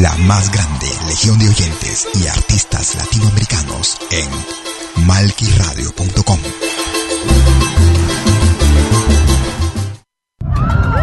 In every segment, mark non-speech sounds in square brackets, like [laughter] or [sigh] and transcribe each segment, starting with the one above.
la más grande legión de oyentes y artistas latinoamericanos en malquiradio.com.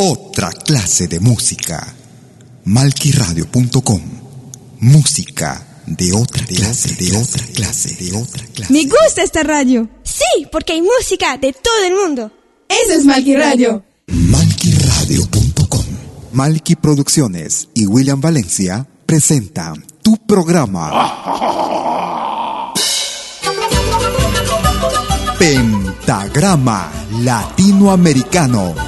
Otra clase de música. Malquiradio.com. Música de otra clase, de otra clase, de otra clase. Me gusta esta radio. Sí, porque hay música de todo el mundo. Eso es Malqui Radio. Malquiradio.com. Malqui Producciones y William Valencia presentan tu programa. [laughs] Pentagrama Latinoamericano.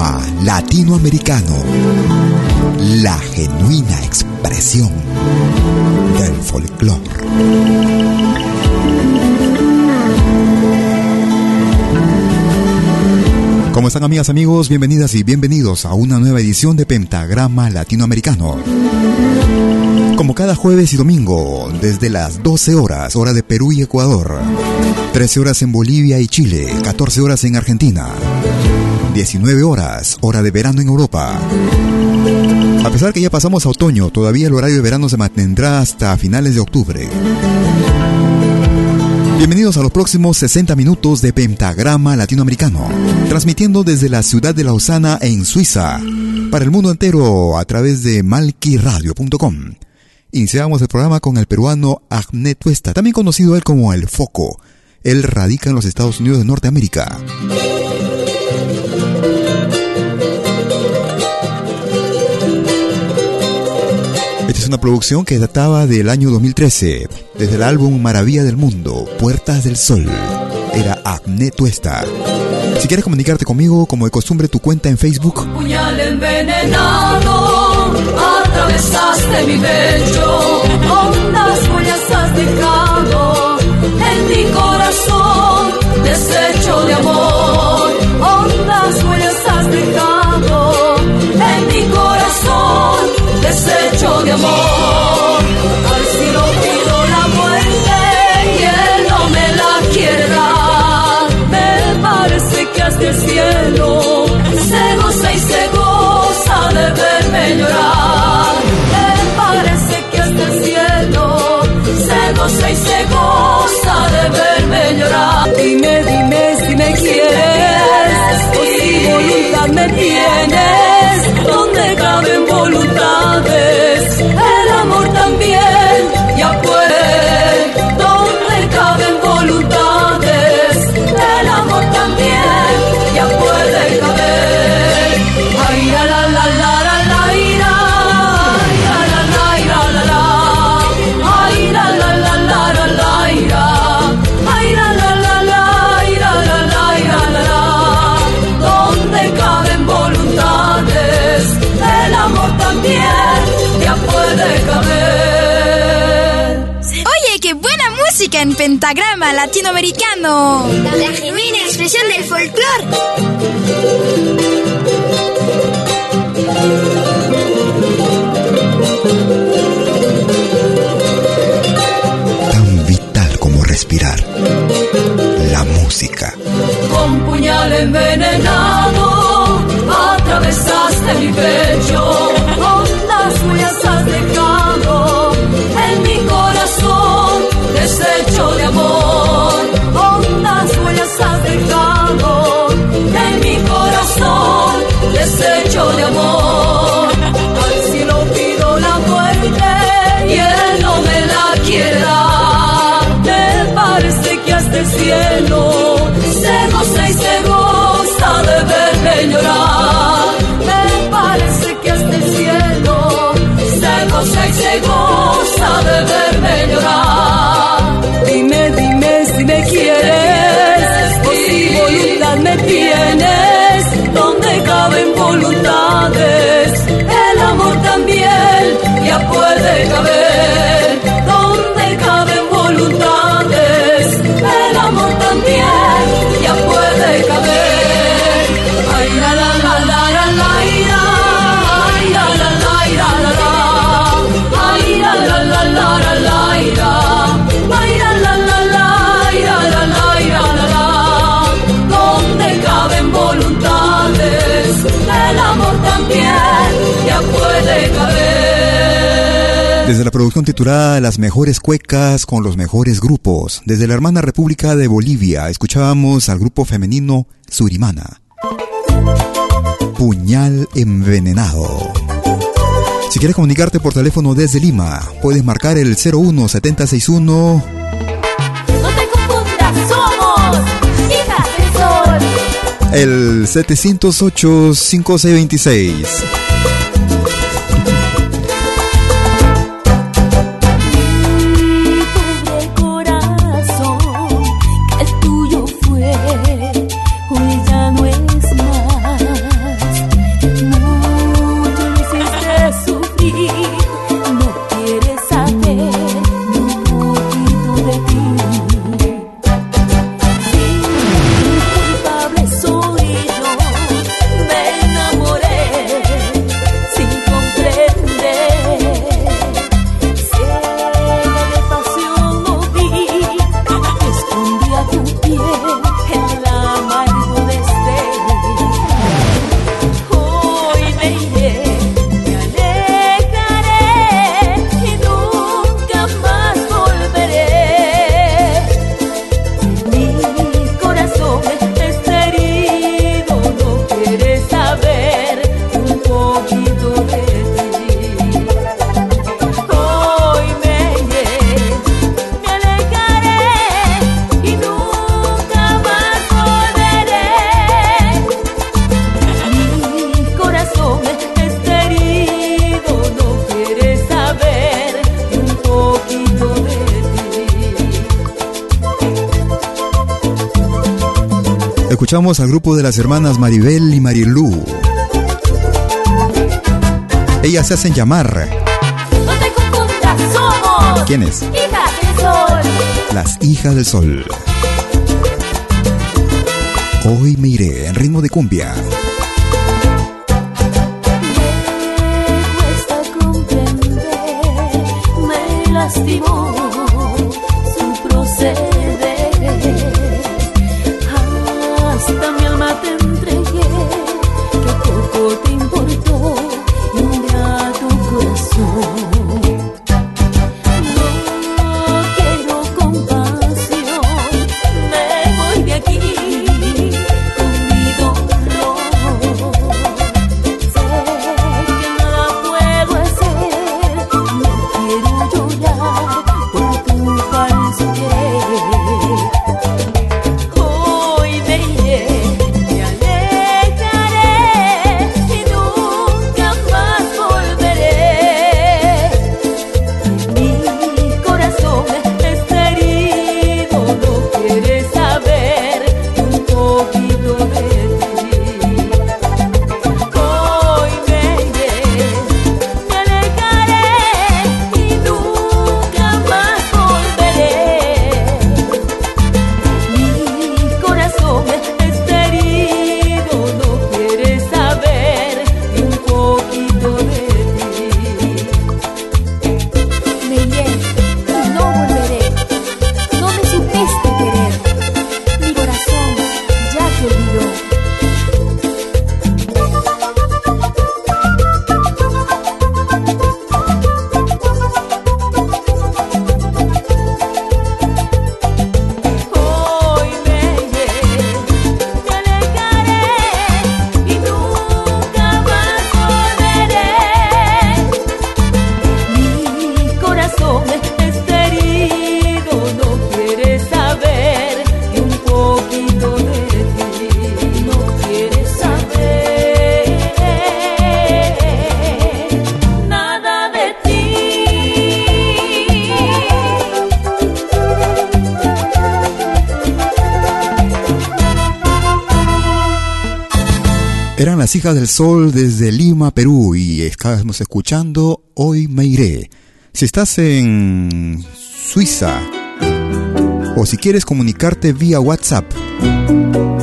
Latinoamericano, la genuina expresión del folclore. ¿Cómo están amigas, amigos? Bienvenidas y bienvenidos a una nueva edición de Pentagrama Latinoamericano. Como cada jueves y domingo, desde las 12 horas, hora de Perú y Ecuador, 13 horas en Bolivia y Chile, 14 horas en Argentina, 19 horas, hora de verano en Europa. A pesar que ya pasamos a otoño, todavía el horario de verano se mantendrá hasta finales de octubre. Bienvenidos a los próximos 60 minutos de Pentagrama Latinoamericano, transmitiendo desde la ciudad de Lausana en Suiza, para el mundo entero a través de malquiradio.com. Iniciamos el programa con el peruano Ahmed Tuesta, también conocido él como El Foco. Él radica en los Estados Unidos de Norteamérica. Una producción que databa del año 2013, desde el álbum Maravilla del Mundo, Puertas del Sol. Era Acné Tuesta. Si quieres comunicarte conmigo, como de costumbre, tu cuenta en Facebook. Puñal envenenado, atravesaste mi pecho, ondas latinoamericano. La genuina expresión del folclore. Tan vital como respirar. La música. con puñal envenenado atravesaste mi pecho me parece que hasta el cielo Desde la producción titulada Las mejores cuecas con los mejores grupos, desde la hermana República de Bolivia, escuchábamos al grupo femenino Surimana. Puñal envenenado. Si quieres comunicarte por teléfono desde Lima, puedes marcar el 01761 No te confundas, somos hijas del sol. el 708 Escuchamos al grupo de las hermanas Maribel y Marilú. Ellas se hacen llamar. No te confundas, somos. ¿Quiénes? Hijas del sol. Las hijas del sol. Hoy me iré en ritmo de cumbia. Me cuesta comprender, me lastimó las hijas del sol desde Lima, Perú, y estamos escuchando Hoy me iré. Si estás en Suiza o si quieres comunicarte vía WhatsApp,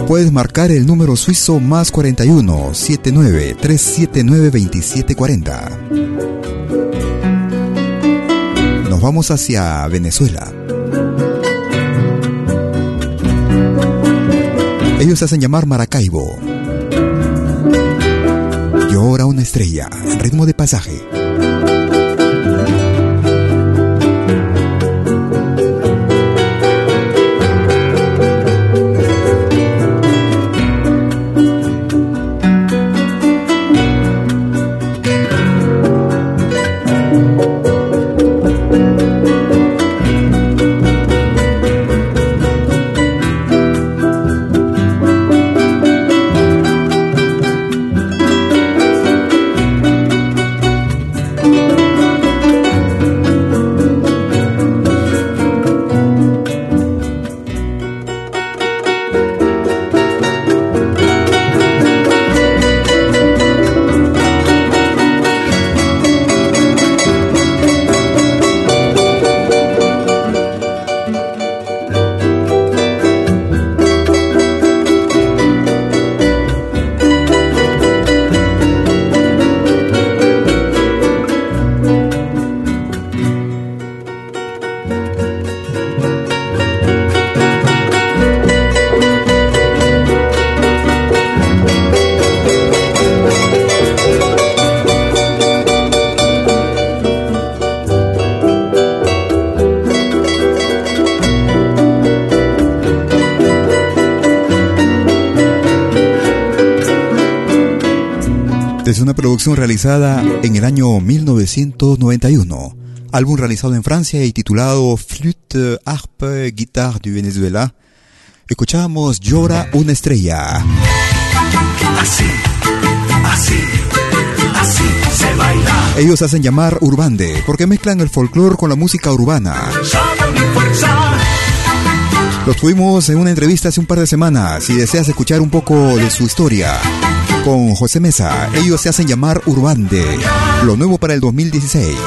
puedes marcar el número suizo más 41 79 379 2740. Nos vamos hacia Venezuela. Ellos hacen llamar Maracaibo. Llora una estrella ritmo de pasaje. Realizada en el año 1991, álbum realizado en Francia y titulado Flûte, Harpe, Guitare du Venezuela, escuchamos Llora una estrella. Así, así, así se baila. Ellos hacen llamar Urbande porque mezclan el folclore con la música urbana. Saben mi fuerza. Lo tuvimos en una entrevista hace un par de semanas. Si deseas escuchar un poco de su historia con José Mesa, ellos se hacen llamar Urbande. Lo nuevo para el 2016.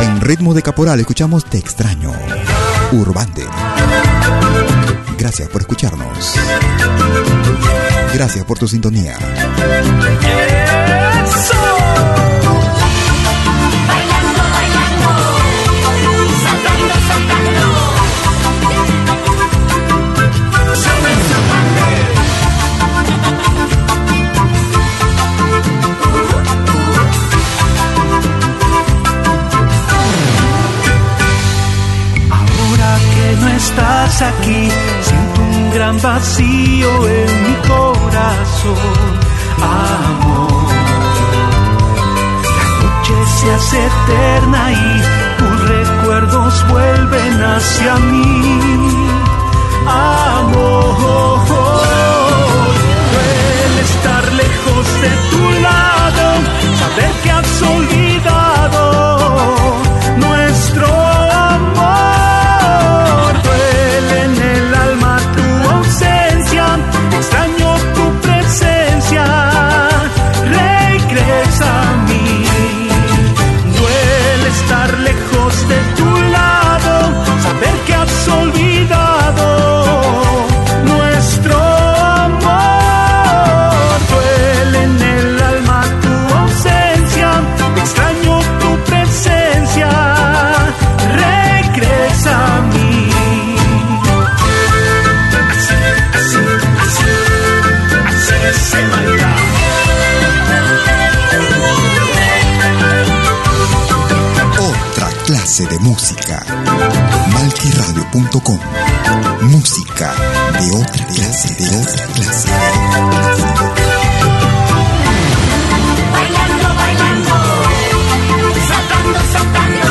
En ritmo de caporal escuchamos Te extraño. Urbande. Gracias por escucharnos. Gracias por tu sintonía. Aquí, siento un gran vacío en mi corazón, amor. La noche se hace eterna y tus recuerdos vuelven hacia mí, amor. Duele estar lejos de tu lado, saber que Malquiradio.com. Música de otra clase, de otra clase. Bailando, bailando, saltando, saltando.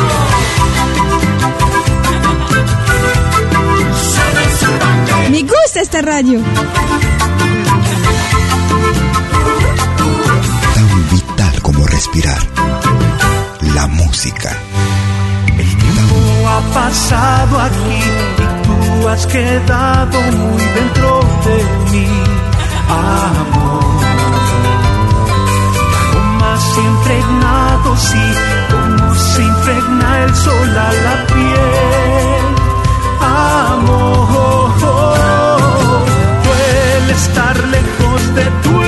Me gusta esta radio. Has quedado muy dentro de mí, amor. Aromas impregnados y como se impregna el sol a la piel, amor. Duele estar lejos de tu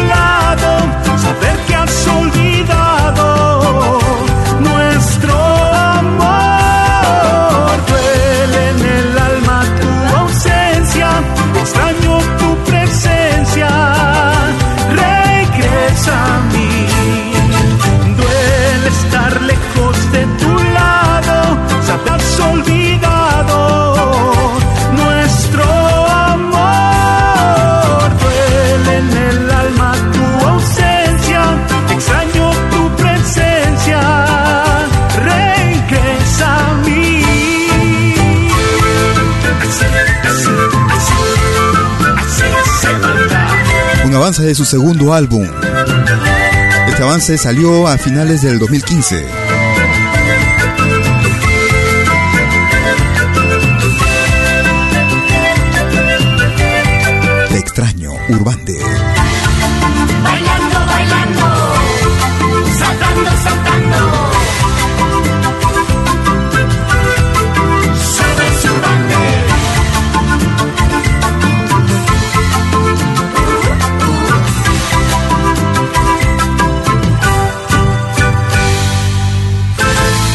Un avance de su segundo álbum. Este avance salió a finales del 2015. Te extraño, Urbande.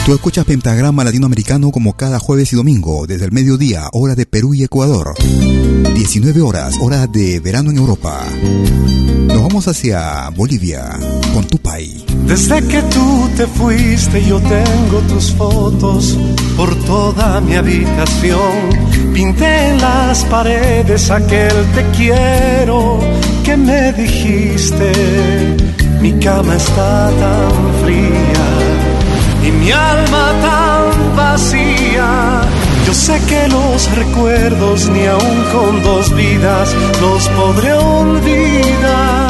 Tú escuchas Pentagrama Latinoamericano como cada jueves y domingo, desde el mediodía, hora de Perú y Ecuador. 19 horas, hora de verano en Europa. Nos vamos hacia Bolivia, con Tupay. Desde que tú te fuiste yo tengo tus fotos por toda mi habitación. Pinté las paredes aquel te quiero que me dijiste. Mi cama está tan fría y mi alma tan vacía. Yo sé que los recuerdos ni aun con dos vidas los podré olvidar.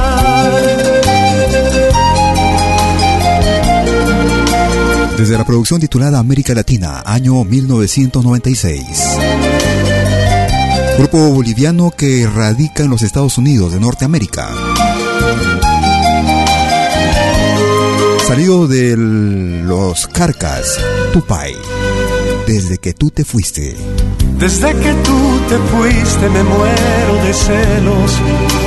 Desde la producción titulada América Latina, año 1996. Grupo boliviano que radica en los Estados Unidos de Norteamérica. Salido de los Carcas, Tupai, desde que tú te fuiste. Desde que tú te fuiste me muero de celos,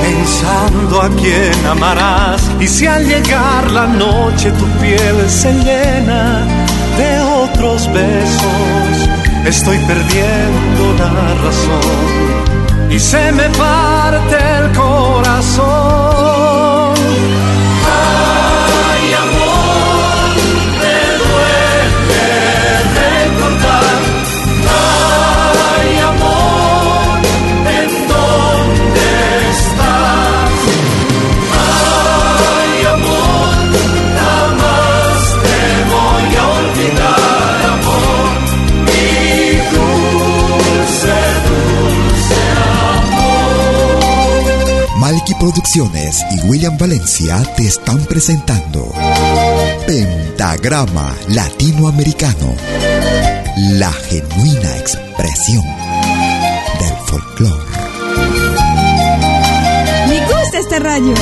pensando a quién amarás. Y si al llegar la noche tu piel se llena de otros besos, estoy perdiendo la razón y se me parte el corazón. Producciones y William Valencia te están presentando Pentagrama Latinoamericano, la genuina expresión del folclore. Me gusta esta radio.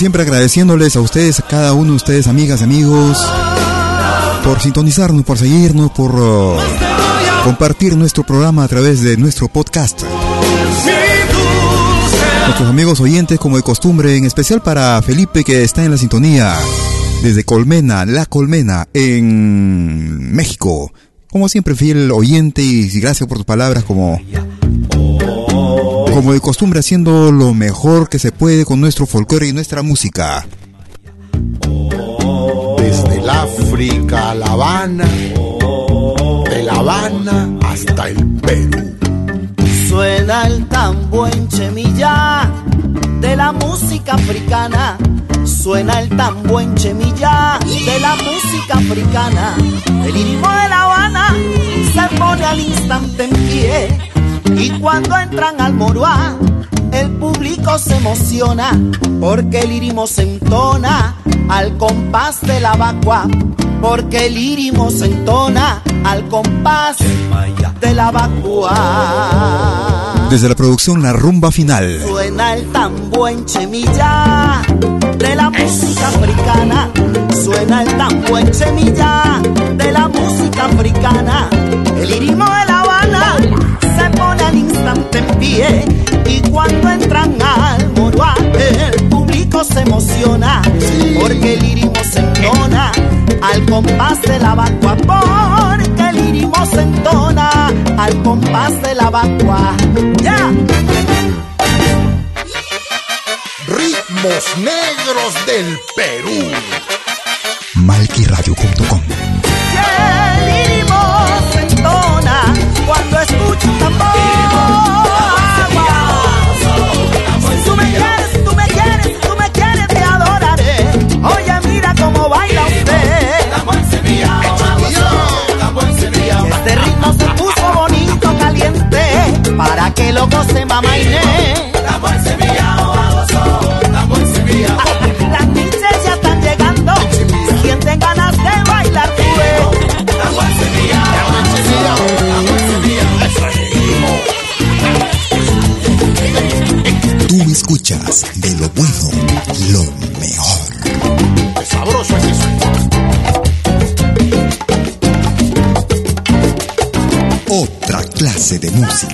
Siempre agradeciéndoles a ustedes, a cada uno de ustedes, amigas, amigos, por sintonizarnos, por seguirnos, por uh, compartir nuestro programa a través de nuestro podcast. Nuestros amigos oyentes, como de costumbre, en especial para Felipe que está en la sintonía desde Colmena, La Colmena, en México. Como siempre, fiel oyente y gracias por tus palabras como, como de costumbre haciendo lo mejor que se puede con nuestro folclore y nuestra música. Desde el África a La Habana, de La Habana hasta el Perú. Suena el tambo en Chemilla de la música africana. Suena el tambo en Chemilla de la música africana. El ritmo de La Habana se pone al instante en pie. Y cuando entran al Moroá, el público se emociona porque el írimo se entona al compás de la vacua. Porque el írimo se entona al compás de la vacua. Desde la producción La Rumba Final. Suena el tambo en Chemilla de la música africana. Suena el tambo en Chemilla de la música africana. Instante en pie. Y cuando entran al Moroá, el público se emociona. Porque el ritmo se entona al compás de la vacua. Porque el ritmo se entona al compás de la vacua. ¡Ya! Ritmos negros del Perú. Malquiradio.com el lo goce mamá Inés. Las niñas ya están llegando. Quien tenga ganas de bailar, pues. Tú escuchas de lo bueno, lo clase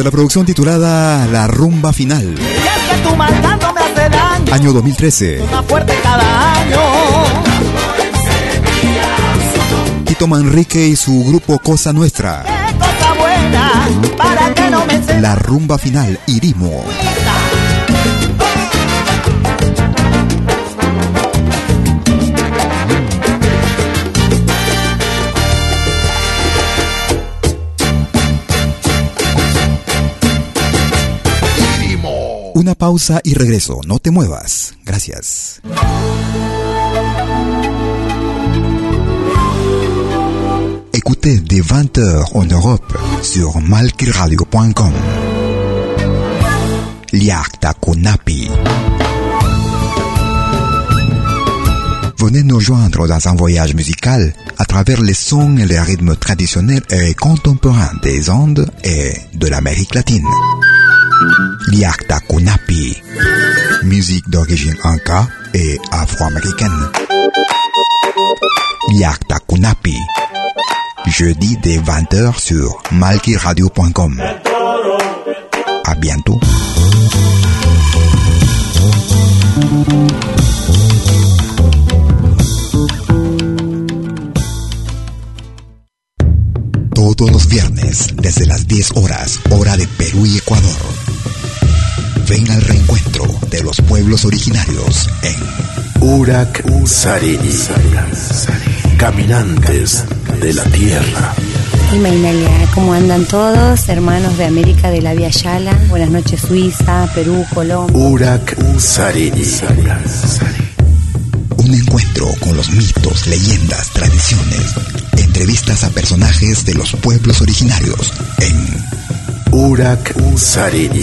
de la producción titulada La Rumba Final. Año 2013. Tito Manrique y su grupo Cosa Nuestra. La Rumba Final, Irimo. Una pausa y regreso. No te muevas. Gracias. Écoutez des 20h en Europe sur malkiradio.com. Liakta Kunapi. Venez nous joindre dans un voyage musical à travers les sons et les rythmes traditionnels et contemporains des Andes et de l'Amérique latine. Liakta Kunapi. Musique d'origine inca et afro-américaine. Liakta Kunapi. Jeudi dès 20h sur malkiradio.com. À bientôt. Todos los viernes, desde las 10 horas, hora de Perú y Ecuador. Ven al reencuentro de los pueblos originarios en Urak Sariri. Caminantes de la tierra. Imainalia, ¿cómo andan todos? Hermanos de América de la Vía Yala. Buenas noches, Suiza, Perú, Colombia. Urak Sariri. Un encuentro con los mitos, leyendas, tradiciones, entrevistas a personajes de los pueblos originarios en Urak Sariri.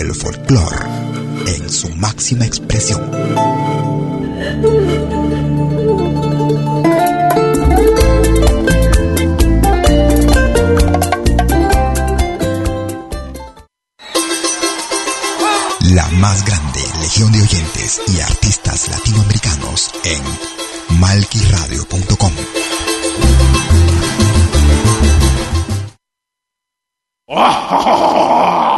el folclore en su máxima expresión. La más grande legión de oyentes y artistas latinoamericanos en malquiradio.com. [laughs]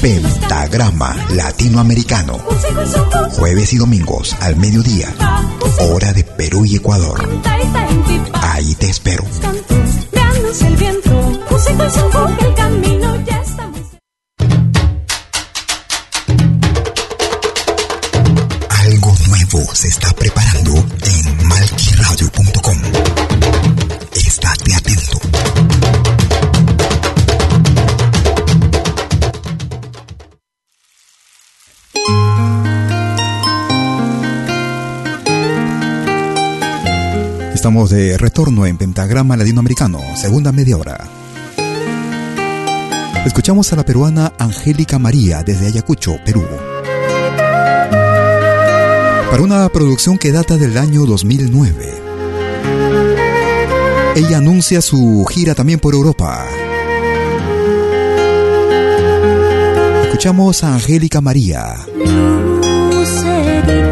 Pentagrama Latinoamericano. Jueves y domingos al mediodía. Hora de Perú y Ecuador. Ahí te espero. Algo nuevo se está preparando Estamos de retorno en Pentagrama Latinoamericano, segunda media hora. Escuchamos a la peruana Angélica María desde Ayacucho, Perú. Para una producción que data del año 2009. Ella anuncia su gira también por Europa. escuchamos a Angélica María. Lucerito de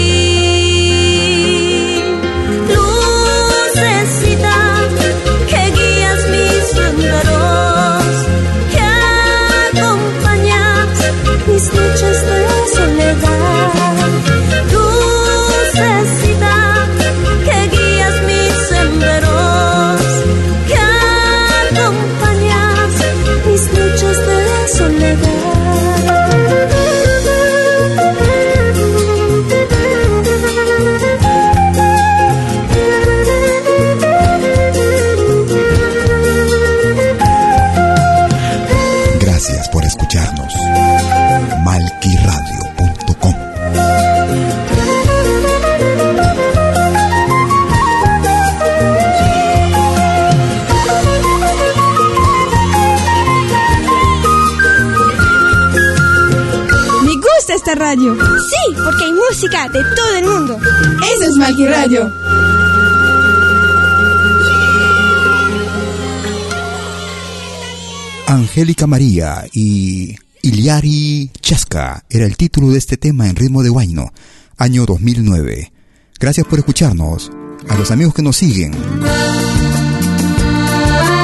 Angélica María y Iliari Chasca era el título de este tema en ritmo de guayno, año 2009. Gracias por escucharnos, a los amigos que nos siguen,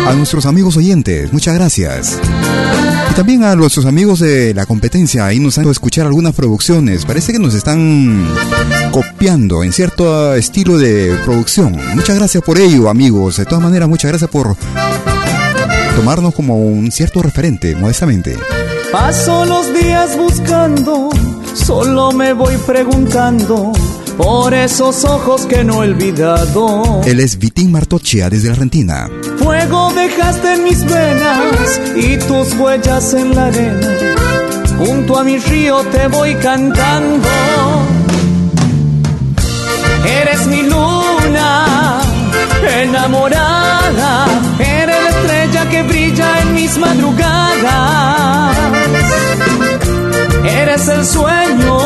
a nuestros amigos oyentes, muchas gracias. Y también a nuestros amigos de la competencia, ahí nos han hecho escuchar algunas producciones, parece que nos están copiando en cierto estilo de producción. Muchas gracias por ello, amigos. De todas maneras, muchas gracias por tomarnos como un cierto referente, modestamente. Paso los días buscando, solo me voy preguntando por esos ojos que no he olvidado. Él es Vitín Martochia desde Argentina. Fuego dejaste en mis venas y tus huellas en la arena. Junto a mi río te voy cantando. Eres mi luna enamorada. Mis madrugadas. Eres el sueño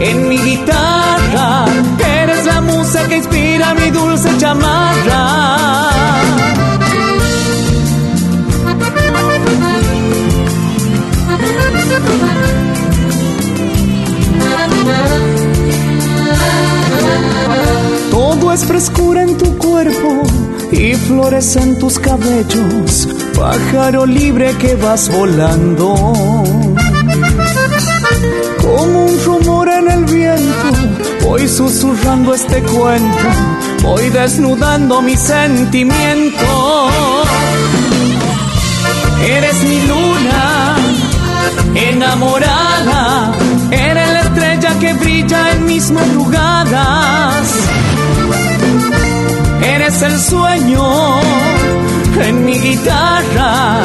en mi guitarra. Eres la musa que inspira mi dulce chamarra. Todo es frescura en tu cuerpo y flores en tus cabellos, pájaro libre que vas volando. Como un rumor en el viento, voy susurrando este cuento, voy desnudando mi sentimiento. Eres mi luna enamorada, eres la estrella que brilla en mis madrugadas. Eres el sueño en mi guitarra,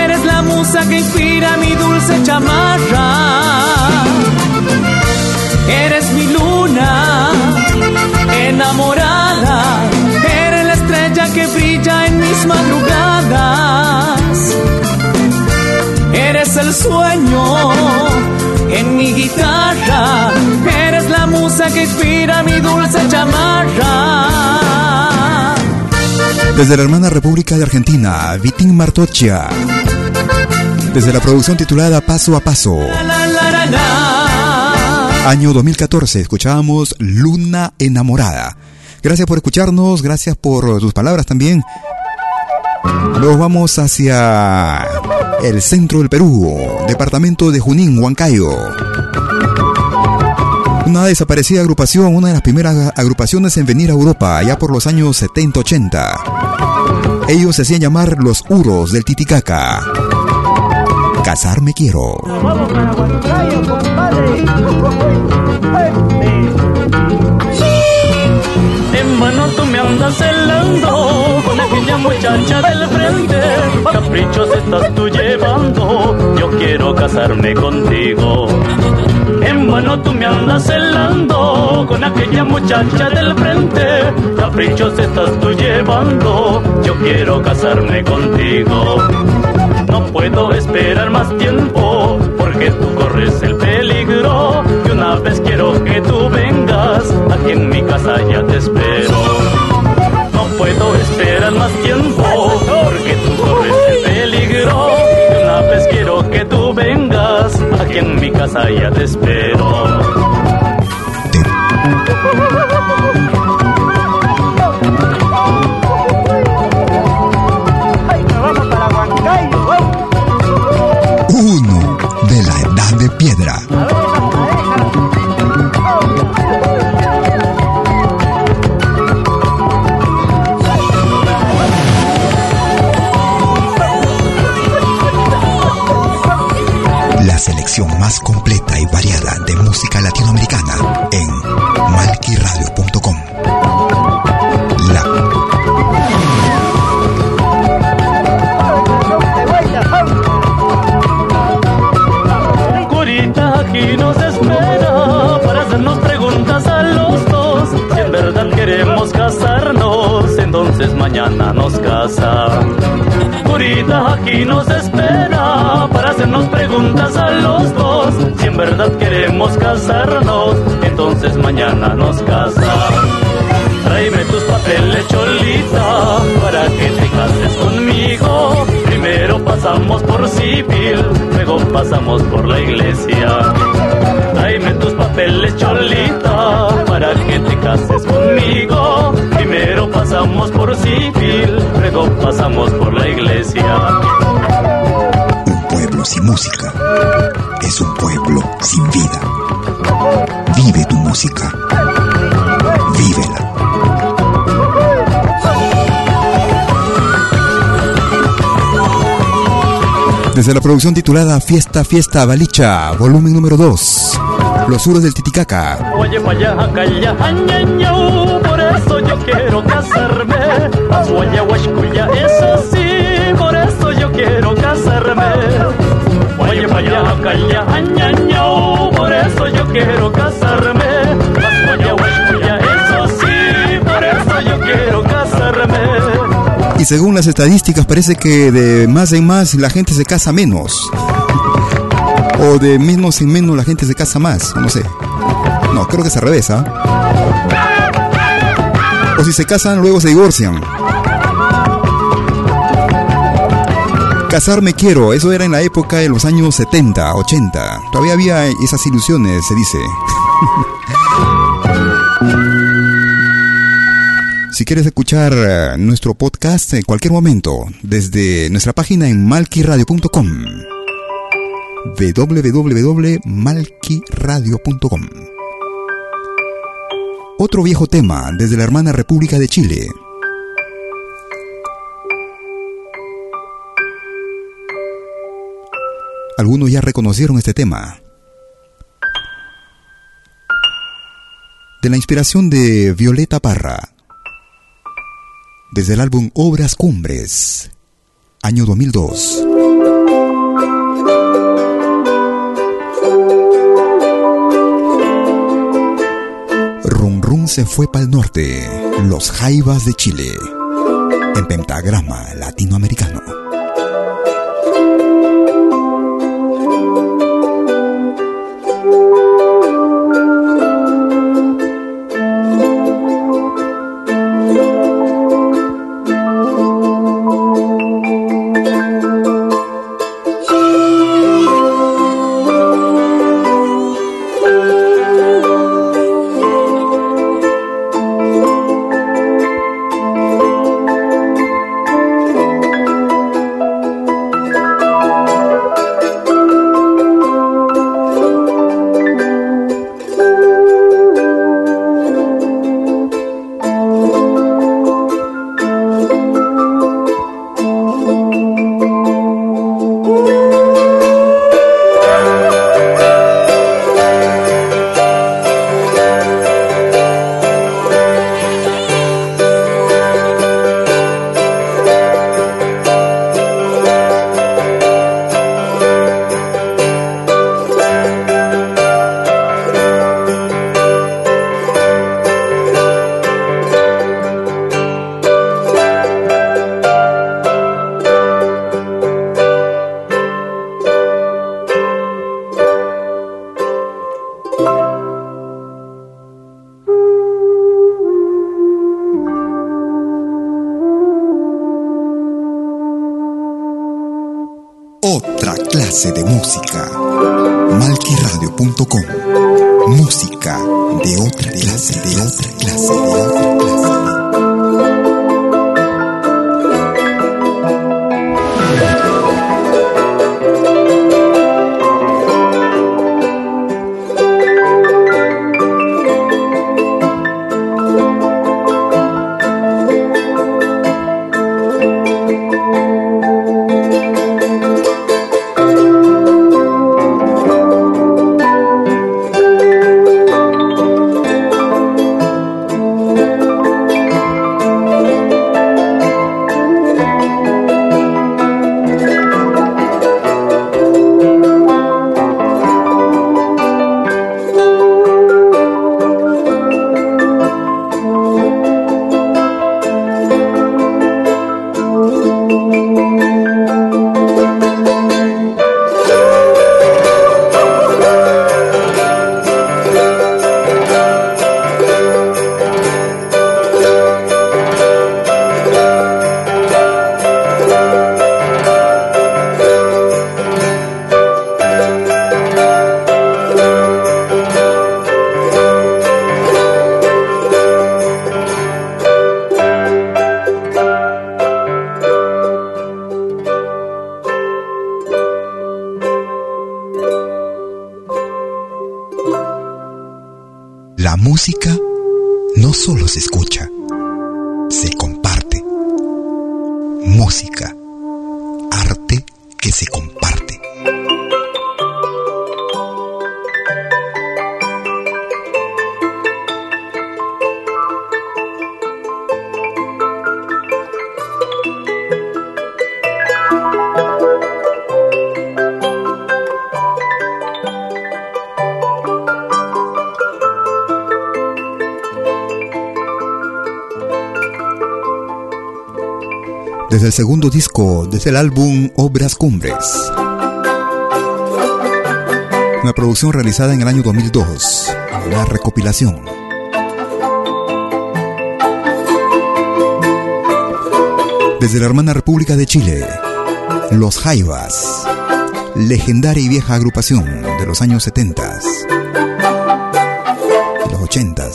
eres la musa que inspira mi dulce chamarra. Eres mi luna enamorada, eres la que brilla en mis madrugadas. Eres el sueño en mi guitarra. Eres la musa que inspira mi dulce chamarra. Desde la hermana República de Argentina, Vitín Martocha. Desde la producción titulada Paso a Paso. Año 2014, escuchábamos Luna Enamorada. Gracias por escucharnos, gracias por tus palabras también. Nos vamos hacia el centro del Perú, departamento de Junín, Huancayo. Una desaparecida agrupación, una de las primeras agrupaciones en venir a Europa, allá por los años 70-80. Ellos se hacían llamar los Uros del Titicaca. Casarme quiero. En vano tú me andas celando con aquella muchacha del frente. Caprichos estás tú llevando, yo quiero casarme contigo. En vano tú me andas celando con aquella muchacha del frente. Caprichos estás tú llevando, yo quiero casarme contigo. No puedo esperar más tiempo porque tú corres el peligro. Y una vez quiero que tú vengas, aquí en mi casa ya te espero. No puedo esperar más tiempo porque tú corres el peligro. Y una vez quiero que tú vengas, aquí en mi casa ya te espero. Uno de la edad de piedra. La selección más completa y variada de música latinoamericana mañana nos casa. Curita aquí nos espera para hacernos preguntas a los dos. Si en verdad queremos casarnos, entonces mañana nos casa. Tráeme tus papeles, cholita, para que te cases conmigo. Primero pasamos por civil, luego pasamos por la iglesia. Tráeme tus papeles, cholita, para que te cases conmigo. Pasamos por civil, luego pasamos por la iglesia. Un pueblo sin música es un pueblo sin vida. Vive tu música. Vívela. Desde la producción titulada Fiesta, Fiesta, Balicha, volumen número 2. Los suros del Titicaca. Oye, vaya, calla, añaño, por eso yo quiero casarme. Azuaya, huascuya, eso sí, por eso yo quiero casarme. Oye, vaya, calla, añaño, por eso yo quiero casarme. Azuaya, huascuya, eso sí, por eso yo quiero casarme. Y según las estadísticas parece que de más en más la gente se casa menos. O de menos en menos la gente se casa más, no sé. No, creo que es al revés, ¿ah? O si se casan, luego se divorcian. Casar me quiero, eso era en la época de los años 70, 80. Todavía había esas ilusiones, se dice. [laughs] Si quieres escuchar eh, nuestro podcast en cualquier momento, desde nuestra página en malquiradio.com www.malquiradio.com Otro viejo tema desde la hermana República de Chile. Algunos ya reconocieron este tema. De la inspiración de Violeta Parra. Desde el álbum Obras Cumbres, año 2002. Run Run se fue para el norte, los Jaivas de Chile. en Pentagrama Latinoamericano. El segundo disco desde el álbum Obras Cumbres. Una producción realizada en el año 2002, una recopilación. Desde la hermana República de Chile, Los Jaivas, legendaria y vieja agrupación de los años 70, de los 80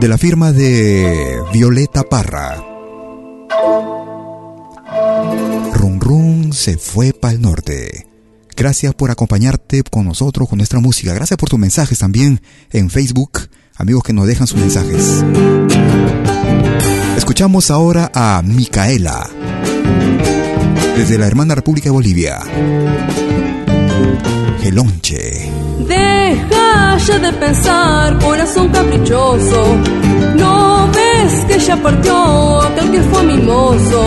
de la firma de Violeta Parra. Run Run se fue para el norte. Gracias por acompañarte con nosotros, con nuestra música. Gracias por tus mensajes también en Facebook, amigos que nos dejan sus mensajes. Escuchamos ahora a Micaela, desde la hermana República de Bolivia. Deja ya de pensar, corazón caprichoso. No ves que ya partió aquel que fue mimoso.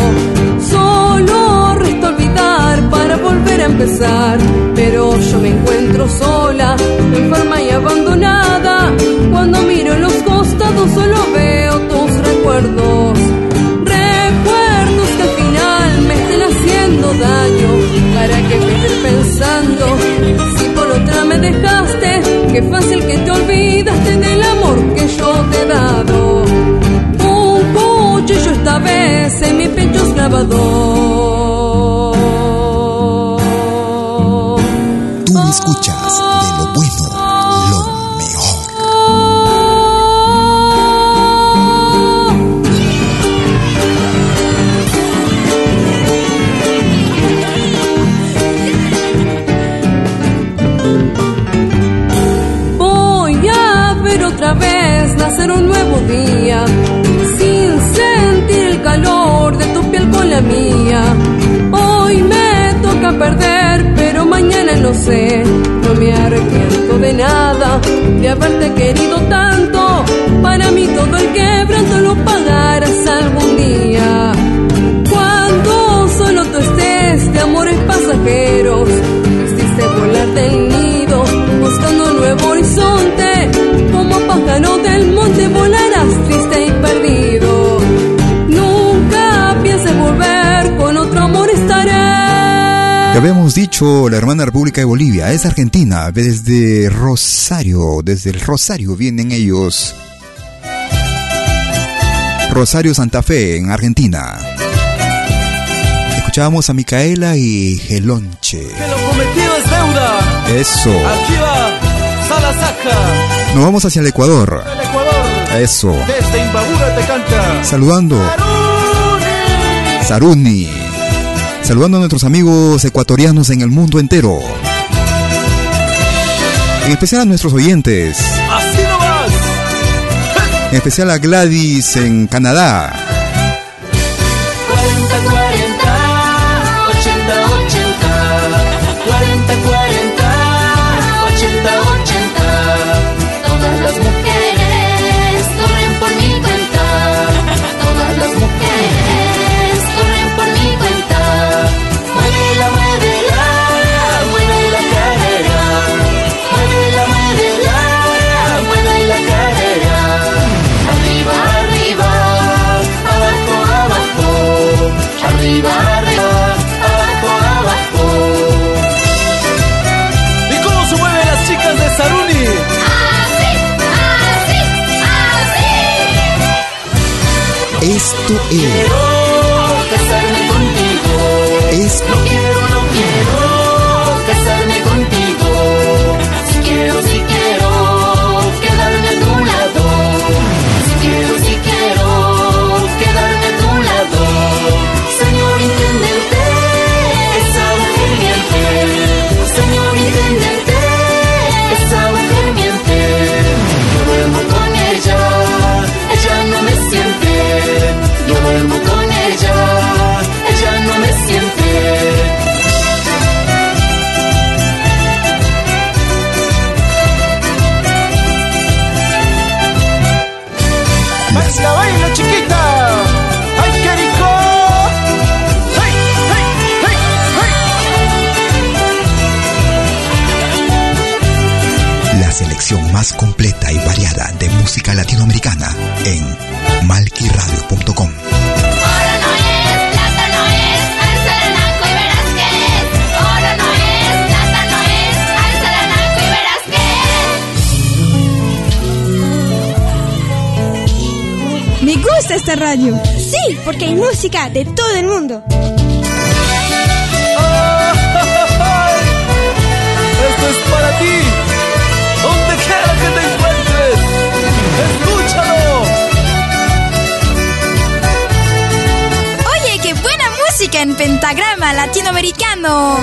Solo resta olvidar para volver a empezar. Pero yo me encuentro sola, enferma y abandonada. Cuando miro los costados solo dejaste, qué fácil que te olvidaste del amor que yo te he dado. Un cuchillo esta vez en mi pecho es grabador. no me arrepiento de nada, de haberte querido tanto. Para mí todo el quebranto lo pagarás algún día. la hermana República de Bolivia, es Argentina, desde Rosario, desde el Rosario vienen ellos. Rosario Santa Fe, en Argentina. Escuchábamos a Micaela y Gelonche. Eso. Nos vamos hacia el Ecuador. El Ecuador. Eso. Te canta. Saludando. Saruni. Saludando a nuestros amigos ecuatorianos en el mundo entero. En especial a nuestros oyentes. Así nomás. En especial a Gladys en Canadá. 40, 40, 80, 80, 40, 40. e. Sí, porque hay música de todo el mundo. [laughs] Esto es para ti, donde quiera que te encuentres. Escúchalo. Oye, qué buena música en pentagrama latinoamericano.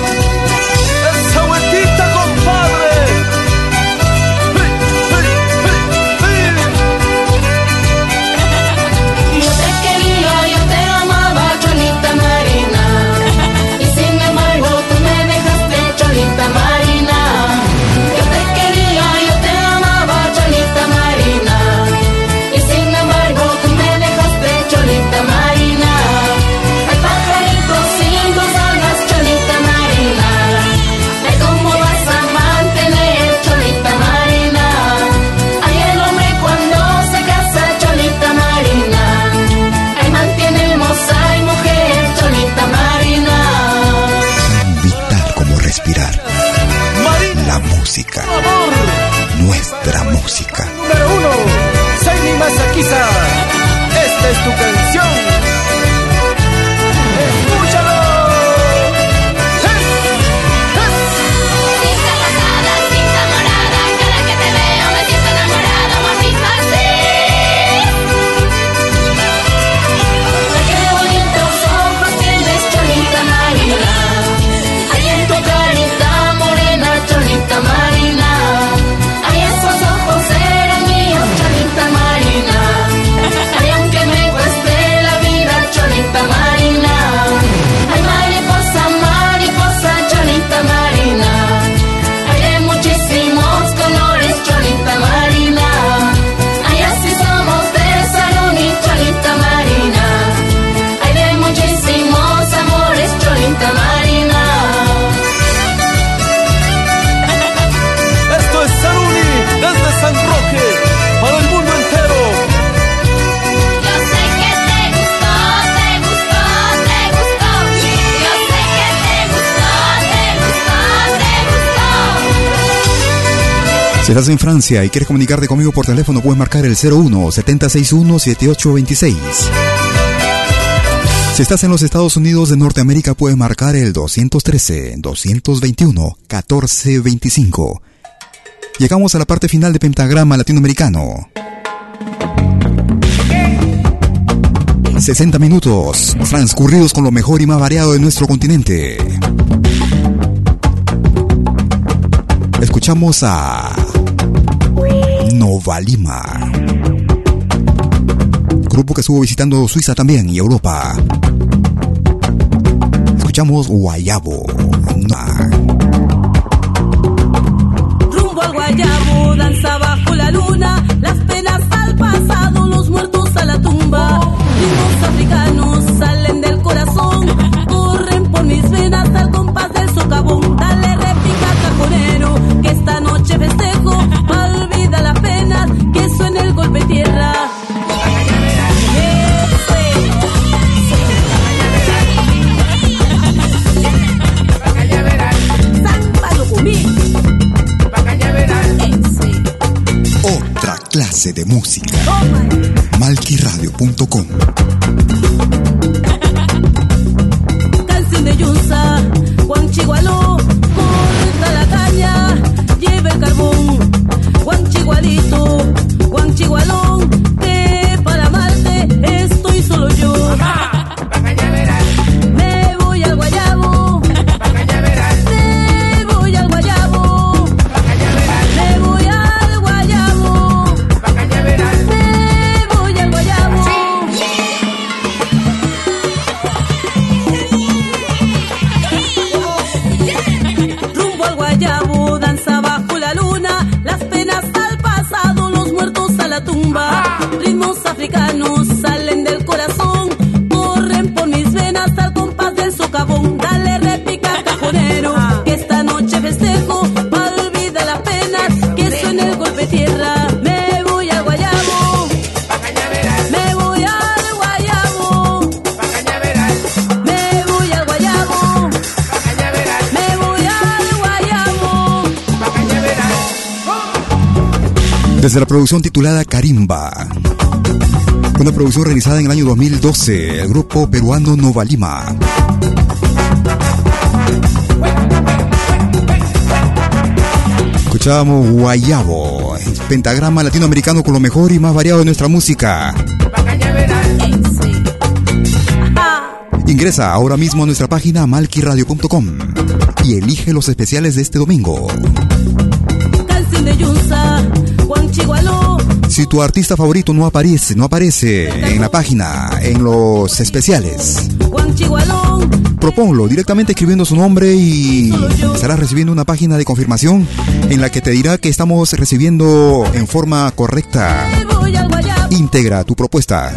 Si estás en Francia y quieres comunicarte conmigo por teléfono, puedes marcar el 01 761 7826. Si estás en los Estados Unidos de Norteamérica, puedes marcar el 213 221 1425. Llegamos a la parte final de Pentagrama Latinoamericano. 60 minutos transcurridos con lo mejor y más variado de nuestro continente. Escuchamos a Nova Lima. Grupo que estuvo visitando Suiza también y Europa. Escuchamos Guayabo. Rumbo al Guayabo, danza bajo la luna, las penas al pasado, los muertos a la tumba. Ritmos africanos de música. Malquiradio.com Canción de Yunza, Juan Chigualó, corta la caña, lleva el carbón. Juan Chigualito, Juan Chigualón, Desde la producción titulada Carimba. Una producción realizada en el año 2012, el grupo peruano Nova Lima. Escuchábamos Guayabo, el pentagrama latinoamericano con lo mejor y más variado de nuestra música. Ingresa ahora mismo a nuestra página malquiradio.com y elige los especiales de este domingo. Si tu artista favorito no aparece, no aparece en la página, en los especiales, proponlo directamente escribiendo su nombre y estarás recibiendo una página de confirmación en la que te dirá que estamos recibiendo en forma correcta, íntegra tu propuesta.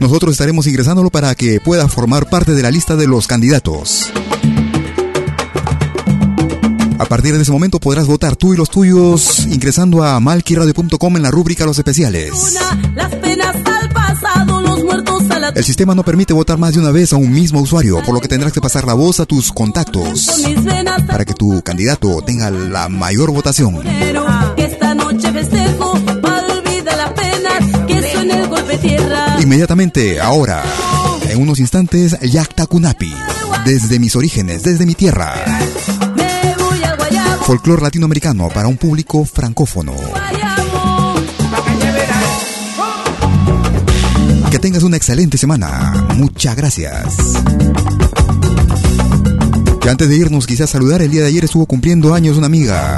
Nosotros estaremos ingresándolo para que pueda formar parte de la lista de los candidatos. A partir de ese momento podrás votar tú y los tuyos ingresando a malquiradio.com en la rúbrica Los especiales. Las penas al pasado, los muertos a la El sistema no permite votar más de una vez a un mismo usuario, por lo que tendrás que pasar la voz a tus contactos para que tu candidato tenga la mayor votación. cajonero, que esta noche festejo, olvida las penas, que suene el golpe tierra. Inmediatamente, ahora, en unos instantes, Yakta Kunapi, desde mis orígenes, desde mi tierra. Me voy al guayabo. Folclor latinoamericano para un público francófono. Que tengas una excelente semana. Muchas gracias. Y antes de irnos, quisiera saludar. El día de ayer estuvo cumpliendo años una amiga.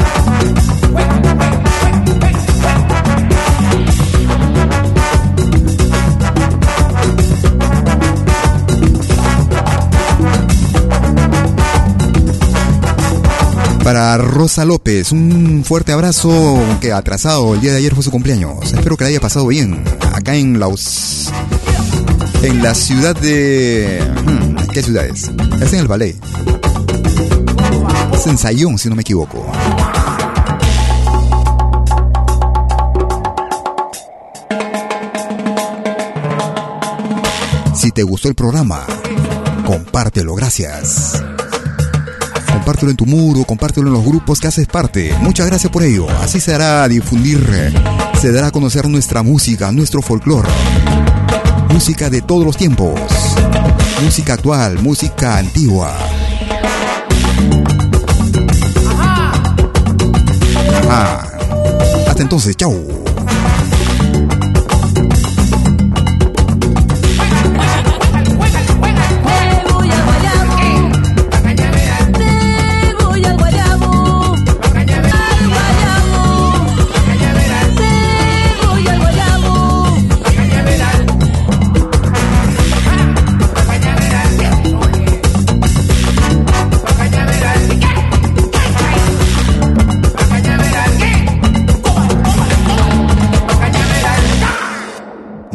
Para Rosa López, un fuerte abrazo que atrasado, el día de ayer fue su cumpleaños. Espero que la haya pasado bien. Acá en Laos. En la ciudad de. hmm, ¿Qué ciudad es? Es en el ballet. Es en Sayón, si no me equivoco. Si te gustó el programa, compártelo, gracias. Compártelo en tu muro, compártelo en los grupos que haces parte. Muchas gracias por ello. Así se hará difundir, se dará a conocer nuestra música, nuestro folclore. Música de todos los tiempos. Música actual, música antigua. Hasta entonces, chao.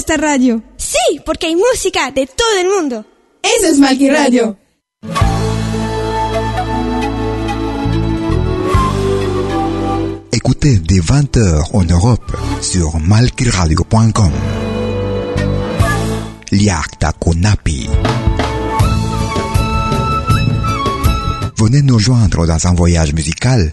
Esta radio. Sí, porque hay música de todo el mundo. Eso es Malky Radio. Écoutez dès 20h en Europe sur malkyradio.com. Liakta Konapi. Venez nous joindre dans un voyage musical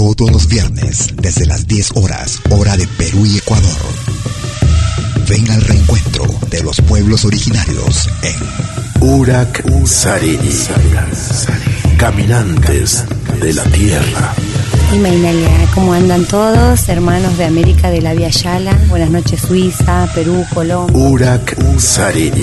Todos los viernes desde las 10 horas, hora de Perú y Ecuador. Ven al reencuentro de los pueblos originarios en Urak Sariri. Caminantes de la Tierra. Y Mainalia, ¿cómo andan todos? Hermanos de América de la Via Yala. Buenas noches, Suiza, Perú, Colombia. Urak Sariri.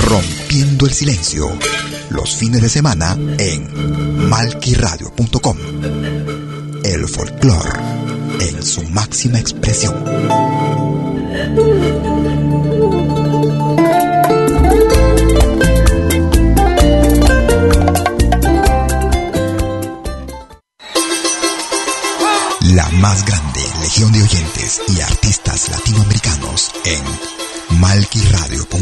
Rompiendo el silencio. Los fines de semana en malquiradio.com. El folclore en su máxima expresión. La más grande legión de oyentes y artistas latinoamericanos en malquiradio.com.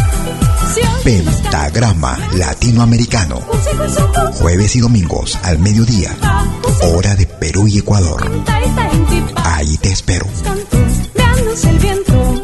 Pentagrama Latinoamericano. Jueves y domingos al mediodía. Hora de Perú y Ecuador. Ahí te espero. el viento,